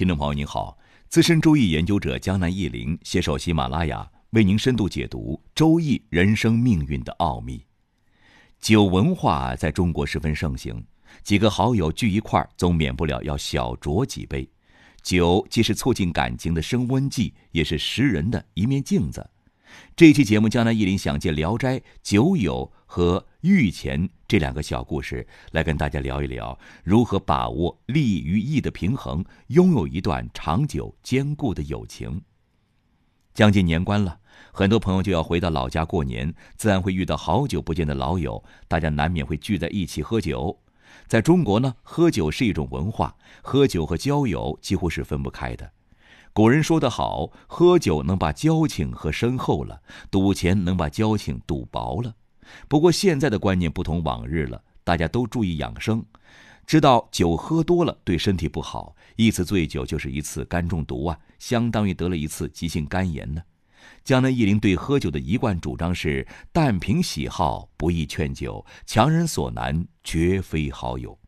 听众朋友您好，资深周易研究者江南忆林携手喜马拉雅为您深度解读周易人生命运的奥秘。酒文化在中国十分盛行，几个好友聚一块，总免不了要小酌几杯。酒既是促进感情的升温剂，也是识人的一面镜子。这期节目，江南忆林想借《聊斋》酒友和御前这两个小故事，来跟大家聊一聊如何把握利与义的平衡，拥有一段长久坚固的友情。将近年关了，很多朋友就要回到老家过年，自然会遇到好久不见的老友，大家难免会聚在一起喝酒。在中国呢，喝酒是一种文化，喝酒和交友几乎是分不开的。古人说得好：“喝酒能把交情喝深厚了，赌钱能把交情赌薄了。”不过现在的观念不同往日了，大家都注意养生，知道酒喝多了对身体不好，一次醉酒就是一次肝中毒啊，相当于得了一次急性肝炎呢。江南忆林对喝酒的一贯主张是：但凭喜好，不宜劝酒，强人所难，绝非好友。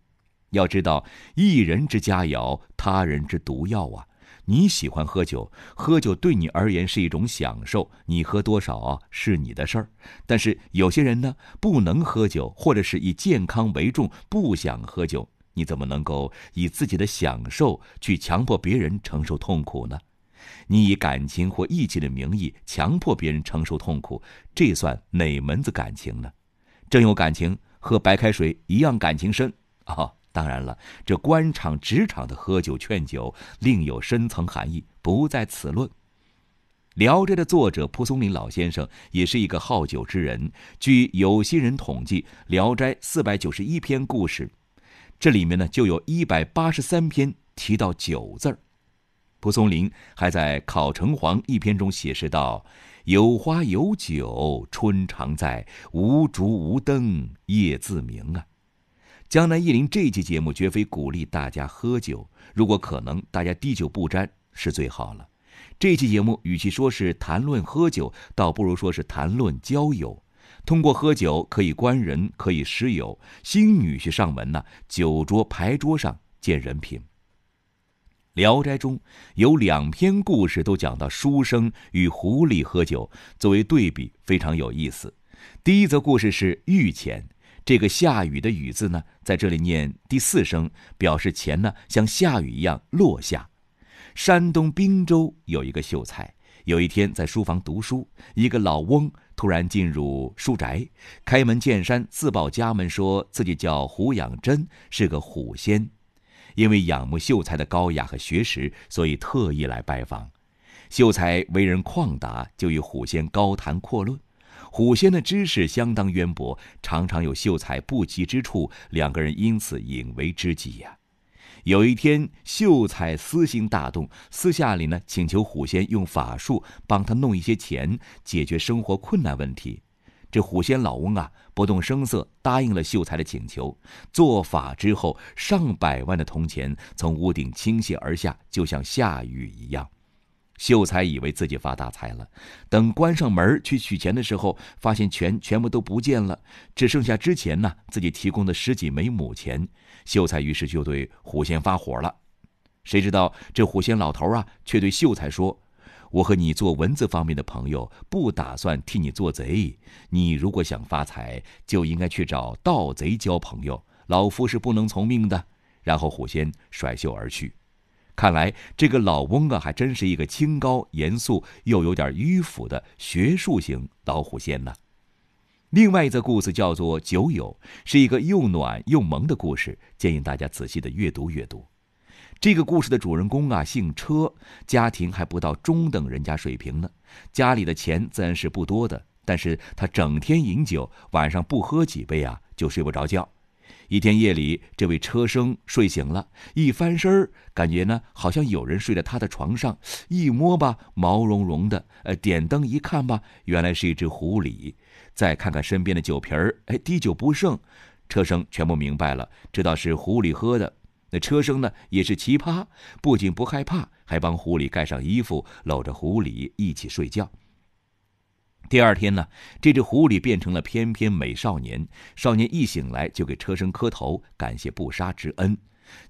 要知道，一人之佳肴，他人之毒药啊。你喜欢喝酒，喝酒对你而言是一种享受，你喝多少啊是你的事儿。但是有些人呢不能喝酒，或者是以健康为重，不想喝酒，你怎么能够以自己的享受去强迫别人承受痛苦呢？你以感情或义气的名义强迫别人承受痛苦，这算哪门子感情呢？真有感情，喝白开水一样感情深啊！当然了，这官场、职场的喝酒劝酒另有深层含义，不在此论。《聊斋》的作者蒲松龄老先生也是一个好酒之人。据有心人统计，《聊斋》四百九十一篇故事，这里面呢就有一百八十三篇提到酒字儿。蒲松龄还在《考城隍》一篇中写诗道：“有花有酒春常在，无烛无灯夜自明啊。”江南忆林这期节目绝非鼓励大家喝酒，如果可能，大家滴酒不沾是最好了。这期节目与其说是谈论喝酒，倒不如说是谈论交友。通过喝酒可以观人，可以识友。新女婿上门呢，酒桌牌桌上见人品。《聊斋》中有两篇故事都讲到书生与狐狸喝酒，作为对比非常有意思。第一则故事是御前。这个下雨的雨字呢，在这里念第四声，表示钱呢像下雨一样落下。山东滨州有一个秀才，有一天在书房读书，一个老翁突然进入书宅，开门见山自报家门，说自己叫胡养真，是个虎仙。因为仰慕秀才的高雅和学识，所以特意来拜访。秀才为人旷达，就与虎仙高谈阔论。虎仙的知识相当渊博，常常有秀才不及之处，两个人因此引为知己呀。有一天，秀才私心大动，私下里呢请求虎仙用法术帮他弄一些钱，解决生活困难问题。这虎仙老翁啊，不动声色答应了秀才的请求。做法之后，上百万的铜钱从屋顶倾泻而下，就像下雨一样。秀才以为自己发大财了，等关上门去取钱的时候，发现钱全部都不见了，只剩下之前呢自己提供的十几枚母钱。秀才于是就对虎仙发火了。谁知道这虎仙老头啊，却对秀才说：“我和你做文字方面的朋友，不打算替你做贼。你如果想发财，就应该去找盗贼交朋友。老夫是不能从命的。”然后虎仙甩袖而去。看来这个老翁啊，还真是一个清高严肃又有点迂腐的学术型老虎仙呢。另外一则故事叫做《酒友》，是一个又暖又萌的故事，建议大家仔细的阅读阅读。这个故事的主人公啊，姓车，家庭还不到中等人家水平呢，家里的钱自然是不多的，但是他整天饮酒，晚上不喝几杯啊，就睡不着觉。一天夜里，这位车生睡醒了，一翻身感觉呢好像有人睡在他的床上。一摸吧，毛茸茸的。呃，点灯一看吧，原来是一只狐狸。再看看身边的酒瓶儿，哎，滴酒不剩。车生全部明白了，知道是狐狸喝的。那车生呢也是奇葩，不仅不害怕，还帮狐狸盖上衣服，搂着狐狸一起睡觉。第二天呢，这只狐狸变成了翩翩美少年。少年一醒来就给车生磕头，感谢不杀之恩。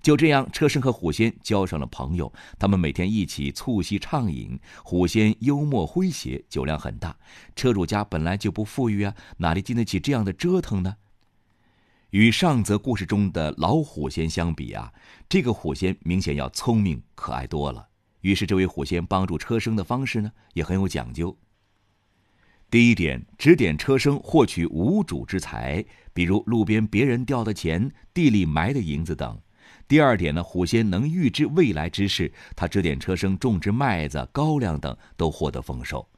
就这样，车生和虎仙交上了朋友。他们每天一起促膝畅饮，虎仙幽默诙谐，酒量很大。车主家本来就不富裕啊，哪里经得起这样的折腾呢？与上则故事中的老虎仙相比啊，这个虎仙明显要聪明可爱多了。于是，这位虎仙帮助车生的方式呢，也很有讲究。第一点，指点车生获取无主之财，比如路边别人掉的钱、地里埋的银子等。第二点呢，虎仙能预知未来之事，他指点车生种植麦子、高粱等，都获得丰收。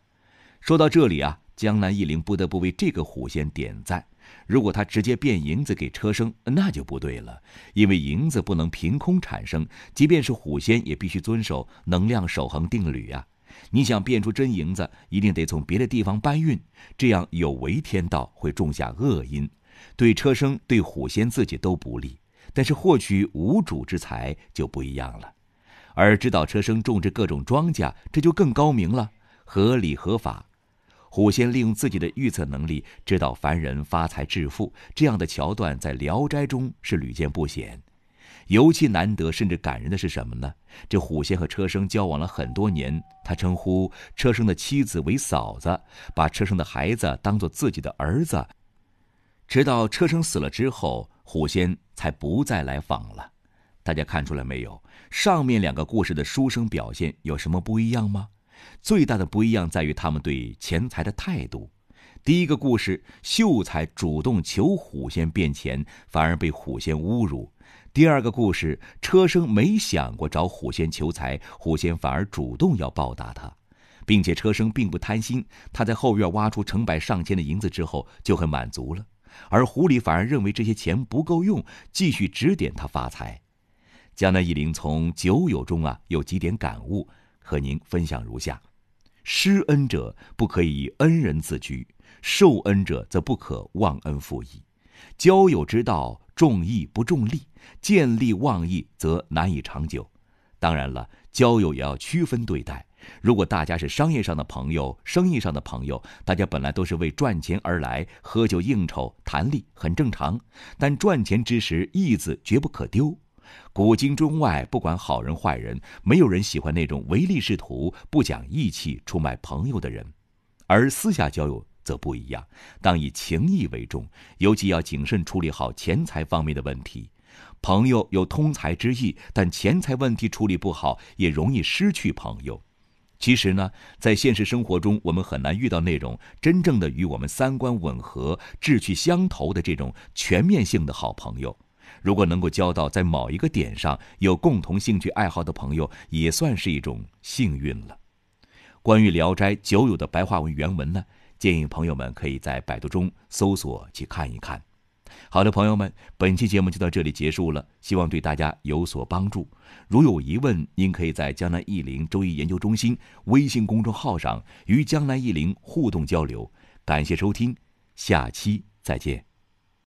说到这里啊，江南一灵不得不为这个虎仙点赞。如果他直接变银子给车生，那就不对了，因为银子不能凭空产生，即便是虎仙也必须遵守能量守恒定律啊。你想变出真银子，一定得从别的地方搬运，这样有违天道，会种下恶因，对车生、对虎仙自己都不利。但是获取无主之财就不一样了，而指导车生种植各种庄稼，这就更高明了，合理合法。虎仙利用自己的预测能力，指导凡人发财致富，这样的桥段在《聊斋》中是屡见不鲜。尤其难得甚至感人的是什么呢？这虎仙和车生交往了很多年，他称呼车生的妻子为嫂子，把车生的孩子当做自己的儿子。直到车生死了之后，虎仙才不再来访了。大家看出来没有？上面两个故事的书生表现有什么不一样吗？最大的不一样在于他们对钱财的态度。第一个故事，秀才主动求虎仙变钱，反而被虎仙侮辱。第二个故事，车生没想过找虎仙求财，虎仙反而主动要报答他，并且车生并不贪心，他在后院挖出成百上千的银子之后就很满足了，而狐狸反而认为这些钱不够用，继续指点他发财。江南一林从酒友中啊有几点感悟，和您分享如下：施恩者不可以恩人自居，受恩者则不可忘恩负义。交友之道重义不重利，见利忘义则难以长久。当然了，交友也要区分对待。如果大家是商业上的朋友、生意上的朋友，大家本来都是为赚钱而来，喝酒应酬谈利很正常。但赚钱之时，义字绝不可丢。古今中外，不管好人坏人，没有人喜欢那种唯利是图、不讲义气、出卖朋友的人。而私下交友。则不一样，当以情义为重，尤其要谨慎处理好钱财方面的问题。朋友有通财之意，但钱财问题处理不好，也容易失去朋友。其实呢，在现实生活中，我们很难遇到那种真正的与我们三观吻合、志趣相投的这种全面性的好朋友。如果能够交到在某一个点上有共同兴趣爱好的朋友，也算是一种幸运了。关于《聊斋》酒友的白话文原文呢？建议朋友们可以在百度中搜索去看一看。好的，朋友们，本期节目就到这里结束了，希望对大家有所帮助。如有疑问，您可以在江南易林周易研究中心微信公众号上与江南易林互动交流。感谢收听，下期再见。